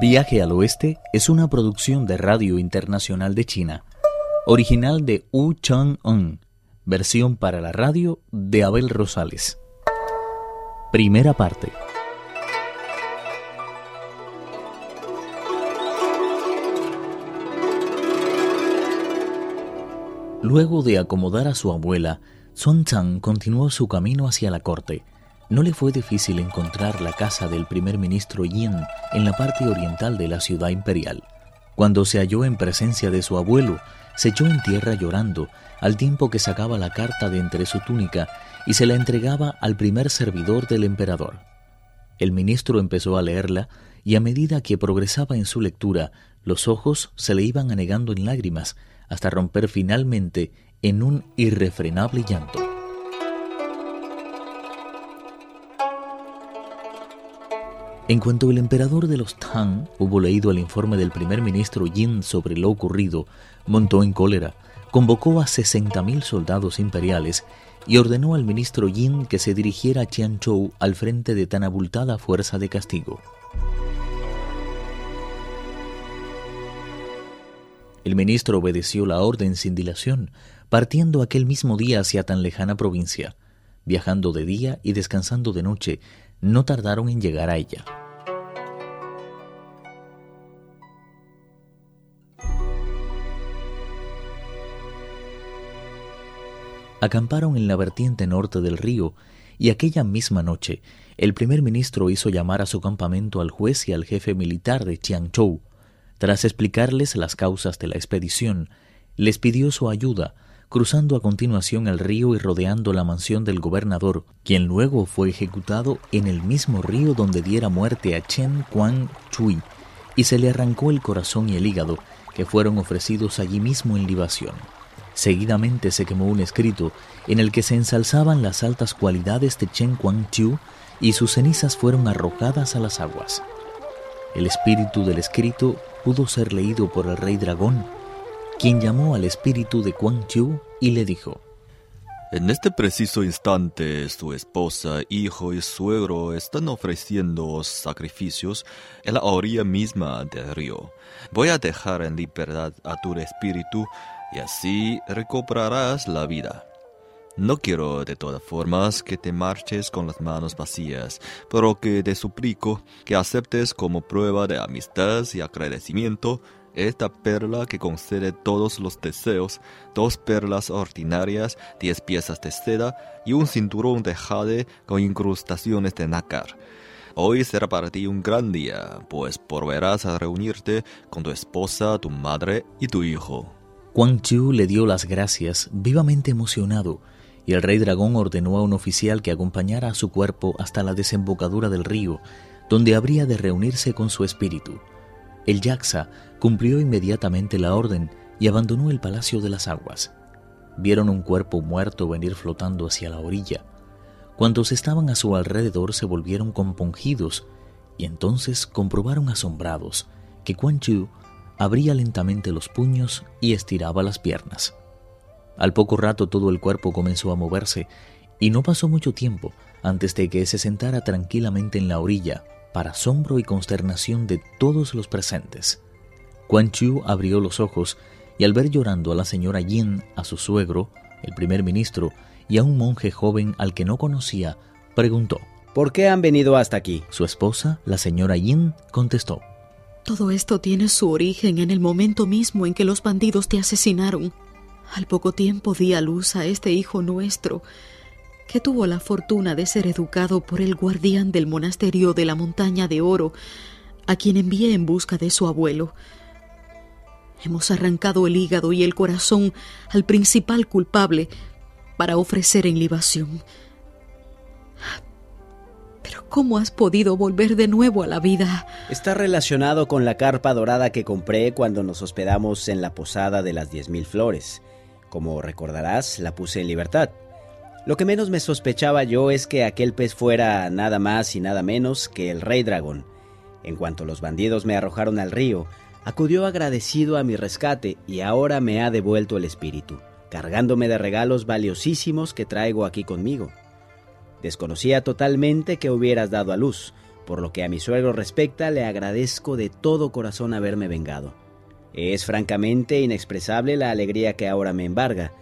Viaje al Oeste es una producción de Radio Internacional de China, original de Wu Chang-un, versión para la radio de Abel Rosales. Primera parte. Luego de acomodar a su abuela, Son Chang continuó su camino hacia la corte no le fue difícil encontrar la casa del primer ministro Yin en la parte oriental de la ciudad imperial. Cuando se halló en presencia de su abuelo, se echó en tierra llorando, al tiempo que sacaba la carta de entre su túnica y se la entregaba al primer servidor del emperador. El ministro empezó a leerla y a medida que progresaba en su lectura, los ojos se le iban anegando en lágrimas hasta romper finalmente en un irrefrenable llanto. En cuanto el emperador de los Tang hubo leído el informe del primer ministro Yin sobre lo ocurrido, montó en cólera, convocó a 60.000 soldados imperiales y ordenó al ministro Yin que se dirigiera a Qianzhou al frente de tan abultada fuerza de castigo. El ministro obedeció la orden sin dilación, partiendo aquel mismo día hacia tan lejana provincia. Viajando de día y descansando de noche, no tardaron en llegar a ella. Acamparon en la vertiente norte del río y aquella misma noche el primer ministro hizo llamar a su campamento al juez y al jefe militar de Chiangzhou. Tras explicarles las causas de la expedición, les pidió su ayuda cruzando a continuación el río y rodeando la mansión del gobernador, quien luego fue ejecutado en el mismo río donde diera muerte a Chen Quan Chui, y se le arrancó el corazón y el hígado, que fueron ofrecidos allí mismo en libación. Seguidamente se quemó un escrito en el que se ensalzaban las altas cualidades de Chen Quan y sus cenizas fueron arrojadas a las aguas. El espíritu del escrito pudo ser leído por el rey dragón, quien llamó al espíritu de Quan y le dijo, En este preciso instante su esposa, hijo y suegro están ofreciendo sacrificios en la orilla misma del río. Voy a dejar en libertad a tu espíritu y así recobrarás la vida. No quiero de todas formas que te marches con las manos vacías, pero que te suplico que aceptes como prueba de amistad y agradecimiento esta perla que concede todos los deseos, dos perlas ordinarias, diez piezas de seda y un cinturón de jade con incrustaciones de nácar. Hoy será para ti un gran día, pues volverás a reunirte con tu esposa, tu madre y tu hijo. Quan Chu le dio las gracias, vivamente emocionado, y el rey dragón ordenó a un oficial que acompañara a su cuerpo hasta la desembocadura del río, donde habría de reunirse con su espíritu. El Yaxa cumplió inmediatamente la orden y abandonó el Palacio de las Aguas. Vieron un cuerpo muerto venir flotando hacia la orilla. Cuantos estaban a su alrededor se volvieron compungidos y entonces comprobaron asombrados que Quan Chu abría lentamente los puños y estiraba las piernas. Al poco rato todo el cuerpo comenzó a moverse y no pasó mucho tiempo antes de que se sentara tranquilamente en la orilla, para asombro y consternación de todos los presentes. Quan Chu abrió los ojos y al ver llorando a la señora Yin, a su suegro, el primer ministro, y a un monje joven al que no conocía, preguntó, ¿Por qué han venido hasta aquí? Su esposa, la señora Yin, contestó, Todo esto tiene su origen en el momento mismo en que los bandidos te asesinaron. Al poco tiempo di a luz a este hijo nuestro, que tuvo la fortuna de ser educado por el guardián del monasterio de la montaña de oro, a quien envié en busca de su abuelo. Hemos arrancado el hígado y el corazón al principal culpable para ofrecer en libación. ¿Cómo has podido volver de nuevo a la vida? Está relacionado con la carpa dorada que compré cuando nos hospedamos en la posada de las diez mil flores. Como recordarás, la puse en libertad. Lo que menos me sospechaba yo es que aquel pez fuera nada más y nada menos que el rey dragón. En cuanto los bandidos me arrojaron al río, acudió agradecido a mi rescate y ahora me ha devuelto el espíritu, cargándome de regalos valiosísimos que traigo aquí conmigo. Desconocía totalmente que hubieras dado a luz, Por lo que a mi suegro respecta, le agradezco de todo corazón haberme vengado. Es francamente inexpresable la alegría que ahora me embarga.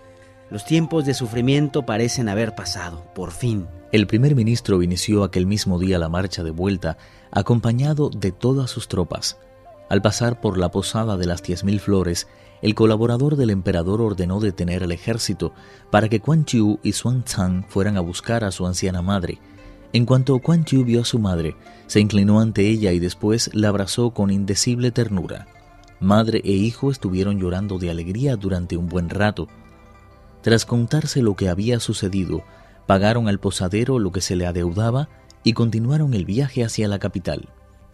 Los tiempos de sufrimiento parecen haber pasado, por fin. El primer ministro inició aquel mismo día la marcha de vuelta, acompañado de todas sus tropas. Al pasar por la posada de las diez mil flores, el colaborador del emperador ordenó detener al ejército para que Quan Chiu y Xuan Zhang fueran a buscar a su anciana madre. En cuanto Quan Chiu vio a su madre, se inclinó ante ella y después la abrazó con indecible ternura. Madre e hijo estuvieron llorando de alegría durante un buen rato. Tras contarse lo que había sucedido, pagaron al posadero lo que se le adeudaba y continuaron el viaje hacia la capital.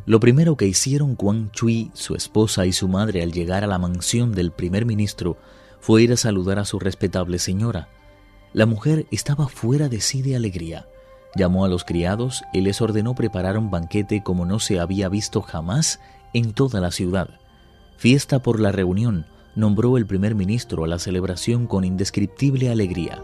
Lo primero que hicieron Quan Chui, su esposa y su madre al llegar a la mansión del primer ministro fue ir a saludar a su respetable señora. La mujer estaba fuera de sí de alegría. Llamó a los criados y les ordenó preparar un banquete como no se había visto jamás en toda la ciudad. Fiesta por la reunión, nombró el primer ministro a la celebración con indescriptible alegría.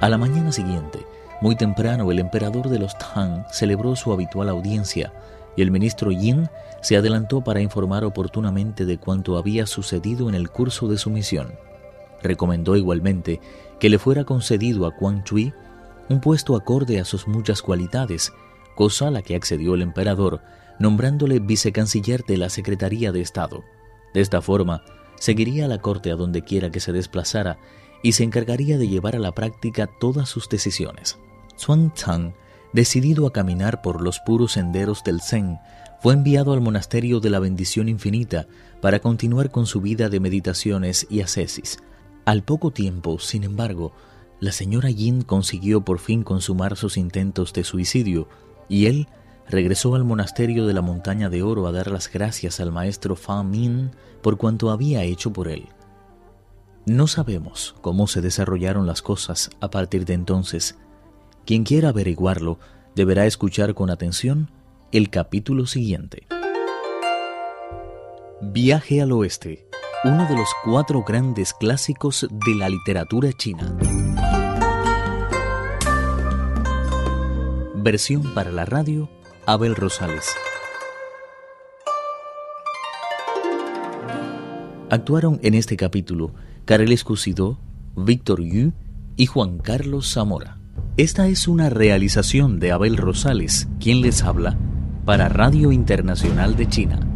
A la mañana siguiente, muy temprano, el emperador de los Tang celebró su habitual audiencia y el ministro Yin se adelantó para informar oportunamente de cuanto había sucedido en el curso de su misión. Recomendó igualmente que le fuera concedido a Quan Chui un puesto acorde a sus muchas cualidades, cosa a la que accedió el emperador, nombrándole vicecanciller de la Secretaría de Estado. De esta forma, seguiría a la corte a donde quiera que se desplazara y se encargaría de llevar a la práctica todas sus decisiones. Xuan Zhang, decidido a caminar por los puros senderos del Zen, fue enviado al monasterio de la bendición infinita para continuar con su vida de meditaciones y ascesis. Al poco tiempo, sin embargo, la señora Yin consiguió por fin consumar sus intentos de suicidio y él regresó al monasterio de la montaña de oro a dar las gracias al maestro Fa Min por cuanto había hecho por él. No sabemos cómo se desarrollaron las cosas a partir de entonces. Quien quiera averiguarlo deberá escuchar con atención el capítulo siguiente. Viaje al Oeste, uno de los cuatro grandes clásicos de la literatura china. Versión para la radio, Abel Rosales. Actuaron en este capítulo Karel Escusidó, Víctor Yu y Juan Carlos Zamora. Esta es una realización de Abel Rosales, quien les habla, para Radio Internacional de China.